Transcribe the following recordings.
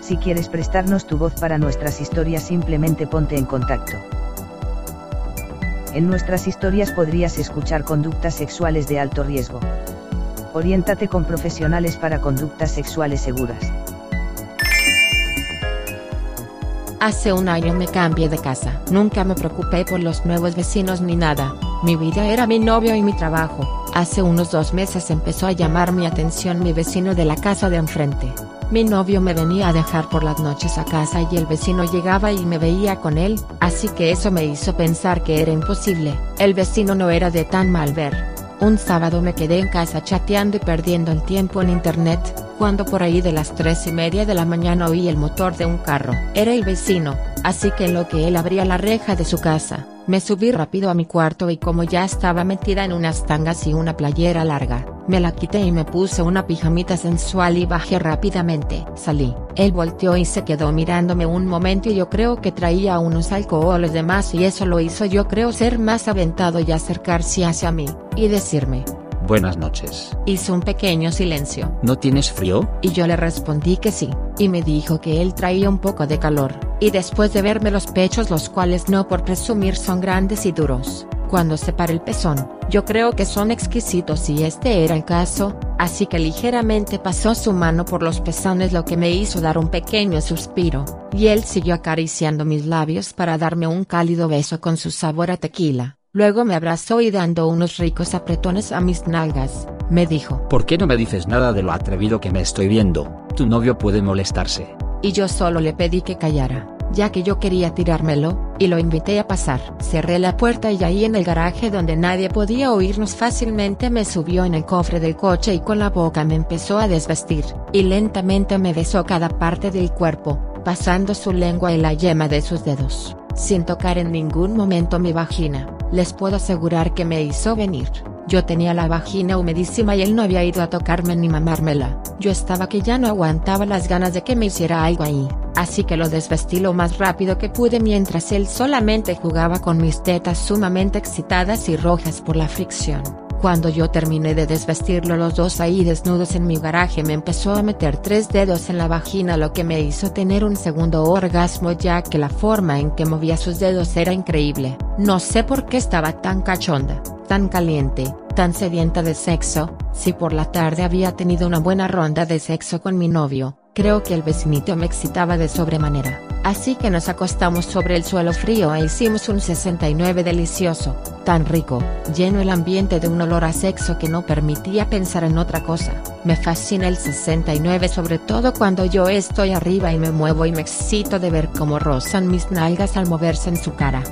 Si quieres prestarnos tu voz para nuestras historias simplemente ponte en contacto. En nuestras historias podrías escuchar conductas sexuales de alto riesgo. Oriéntate con profesionales para conductas sexuales seguras. Hace un año me cambié de casa. Nunca me preocupé por los nuevos vecinos ni nada. Mi vida era mi novio y mi trabajo. Hace unos dos meses empezó a llamar mi atención mi vecino de la casa de enfrente. Mi novio me venía a dejar por las noches a casa y el vecino llegaba y me veía con él, así que eso me hizo pensar que era imposible. El vecino no era de tan mal ver. Un sábado me quedé en casa chateando y perdiendo el tiempo en internet, cuando por ahí de las tres y media de la mañana oí el motor de un carro. Era el vecino, así que en lo que él abría la reja de su casa, me subí rápido a mi cuarto y como ya estaba metida en unas tangas y una playera larga, me la quité y me puse una pijamita sensual y bajé rápidamente. Salí. Él volteó y se quedó mirándome un momento y yo creo que traía unos alcoholes de más y eso lo hizo yo creo ser más aventado y acercarse hacia mí, y decirme, Buenas noches. Hizo un pequeño silencio. ¿No tienes frío? Y yo le respondí que sí, y me dijo que él traía un poco de calor, y después de verme los pechos los cuales no por presumir son grandes y duros, cuando se para el pezón, yo creo que son exquisitos y este era el caso, así que ligeramente pasó su mano por los pezones lo que me hizo dar un pequeño suspiro, y él siguió acariciando mis labios para darme un cálido beso con su sabor a tequila. Luego me abrazó y dando unos ricos apretones a mis nalgas, me dijo. ¿Por qué no me dices nada de lo atrevido que me estoy viendo? Tu novio puede molestarse. Y yo solo le pedí que callara, ya que yo quería tirármelo, y lo invité a pasar. Cerré la puerta y ahí en el garaje donde nadie podía oírnos fácilmente me subió en el cofre del coche y con la boca me empezó a desvestir, y lentamente me besó cada parte del cuerpo, pasando su lengua en la yema de sus dedos, sin tocar en ningún momento mi vagina les puedo asegurar que me hizo venir. Yo tenía la vagina humedísima y él no había ido a tocarme ni mamármela. Yo estaba que ya no aguantaba las ganas de que me hiciera algo ahí, así que lo desvestí lo más rápido que pude mientras él solamente jugaba con mis tetas sumamente excitadas y rojas por la fricción. Cuando yo terminé de desvestirlo los dos ahí desnudos en mi garaje me empezó a meter tres dedos en la vagina lo que me hizo tener un segundo orgasmo ya que la forma en que movía sus dedos era increíble. No sé por qué estaba tan cachonda, tan caliente, tan sedienta de sexo, si por la tarde había tenido una buena ronda de sexo con mi novio, creo que el vecinito me excitaba de sobremanera. Así que nos acostamos sobre el suelo frío e hicimos un 69 delicioso, tan rico, lleno el ambiente de un olor a sexo que no permitía pensar en otra cosa. Me fascina el 69 sobre todo cuando yo estoy arriba y me muevo y me excito de ver cómo rozan mis nalgas al moverse en su cara.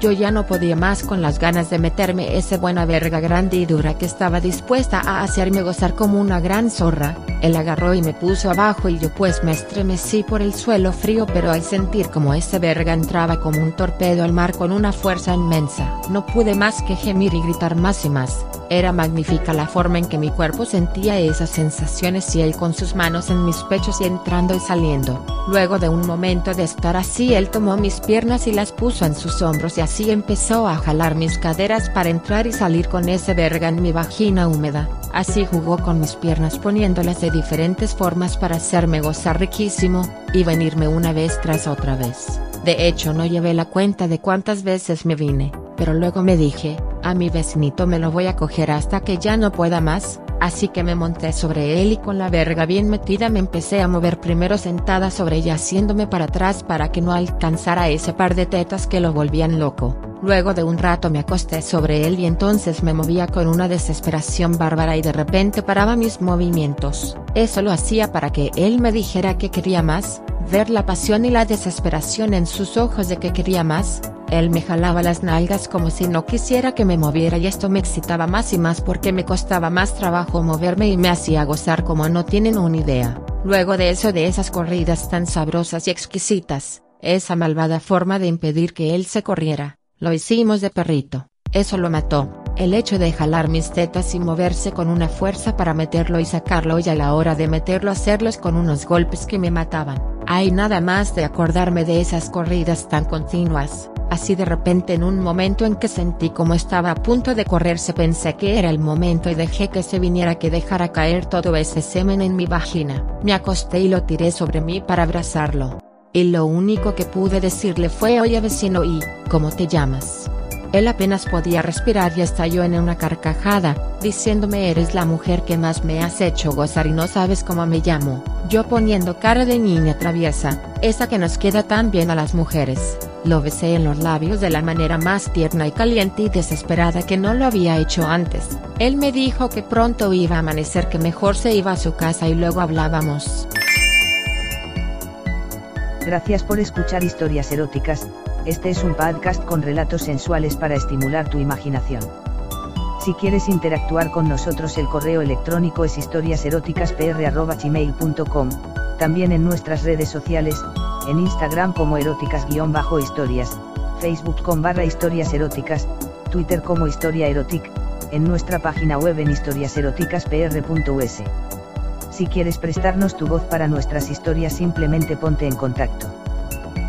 Yo ya no podía más con las ganas de meterme esa buena verga grande y dura que estaba dispuesta a hacerme gozar como una gran zorra, él agarró y me puso abajo y yo pues me estremecí por el suelo frío pero al sentir como esa verga entraba como un torpedo al mar con una fuerza inmensa, no pude más que gemir y gritar más y más, era magnífica la forma en que mi cuerpo sentía esas sensaciones y él con sus manos en mis pechos y entrando y saliendo, luego de un momento de estar así él tomó mis piernas y las puso en sus hombros y así empezó a jalar mis caderas para entrar y salir con ese verga en mi vagina húmeda, así jugó con mis piernas poniéndolas de diferentes formas para hacerme gozar riquísimo, y venirme una vez tras otra vez. De hecho no llevé la cuenta de cuántas veces me vine, pero luego me dije, a mi vecinito me lo voy a coger hasta que ya no pueda más, así que me monté sobre él y con la verga bien metida me empecé a mover primero sentada sobre ella haciéndome para atrás para que no alcanzara ese par de tetas que lo volvían loco. Luego de un rato me acosté sobre él y entonces me movía con una desesperación bárbara y de repente paraba mis movimientos. Eso lo hacía para que él me dijera que quería más, ver la pasión y la desesperación en sus ojos de que quería más, él me jalaba las nalgas como si no quisiera que me moviera y esto me excitaba más y más porque me costaba más trabajo moverme y me hacía gozar como no tienen una idea. Luego de eso de esas corridas tan sabrosas y exquisitas, esa malvada forma de impedir que él se corriera, lo hicimos de perrito, eso lo mató, el hecho de jalar mis tetas y moverse con una fuerza para meterlo y sacarlo y a la hora de meterlo hacerlos con unos golpes que me mataban, hay nada más de acordarme de esas corridas tan continuas, así de repente en un momento en que sentí como estaba a punto de correrse pensé que era el momento y dejé que se viniera que dejara caer todo ese semen en mi vagina, me acosté y lo tiré sobre mí para abrazarlo. Y lo único que pude decirle fue oye vecino y, ¿cómo te llamas? Él apenas podía respirar y estalló en una carcajada, diciéndome eres la mujer que más me has hecho gozar y no sabes cómo me llamo, yo poniendo cara de niña traviesa, esa que nos queda tan bien a las mujeres, lo besé en los labios de la manera más tierna y caliente y desesperada que no lo había hecho antes, él me dijo que pronto iba a amanecer que mejor se iba a su casa y luego hablábamos. Gracias por escuchar historias eróticas, este es un podcast con relatos sensuales para estimular tu imaginación. Si quieres interactuar con nosotros el correo electrónico es historiaseroticaspr.gmail.com, también en nuestras redes sociales, en Instagram como eróticas-historias, Facebook con barra historias eróticas, Twitter como historia erotic, en nuestra página web en historiaseroticaspr.us. Si quieres prestarnos tu voz para nuestras historias simplemente ponte en contacto.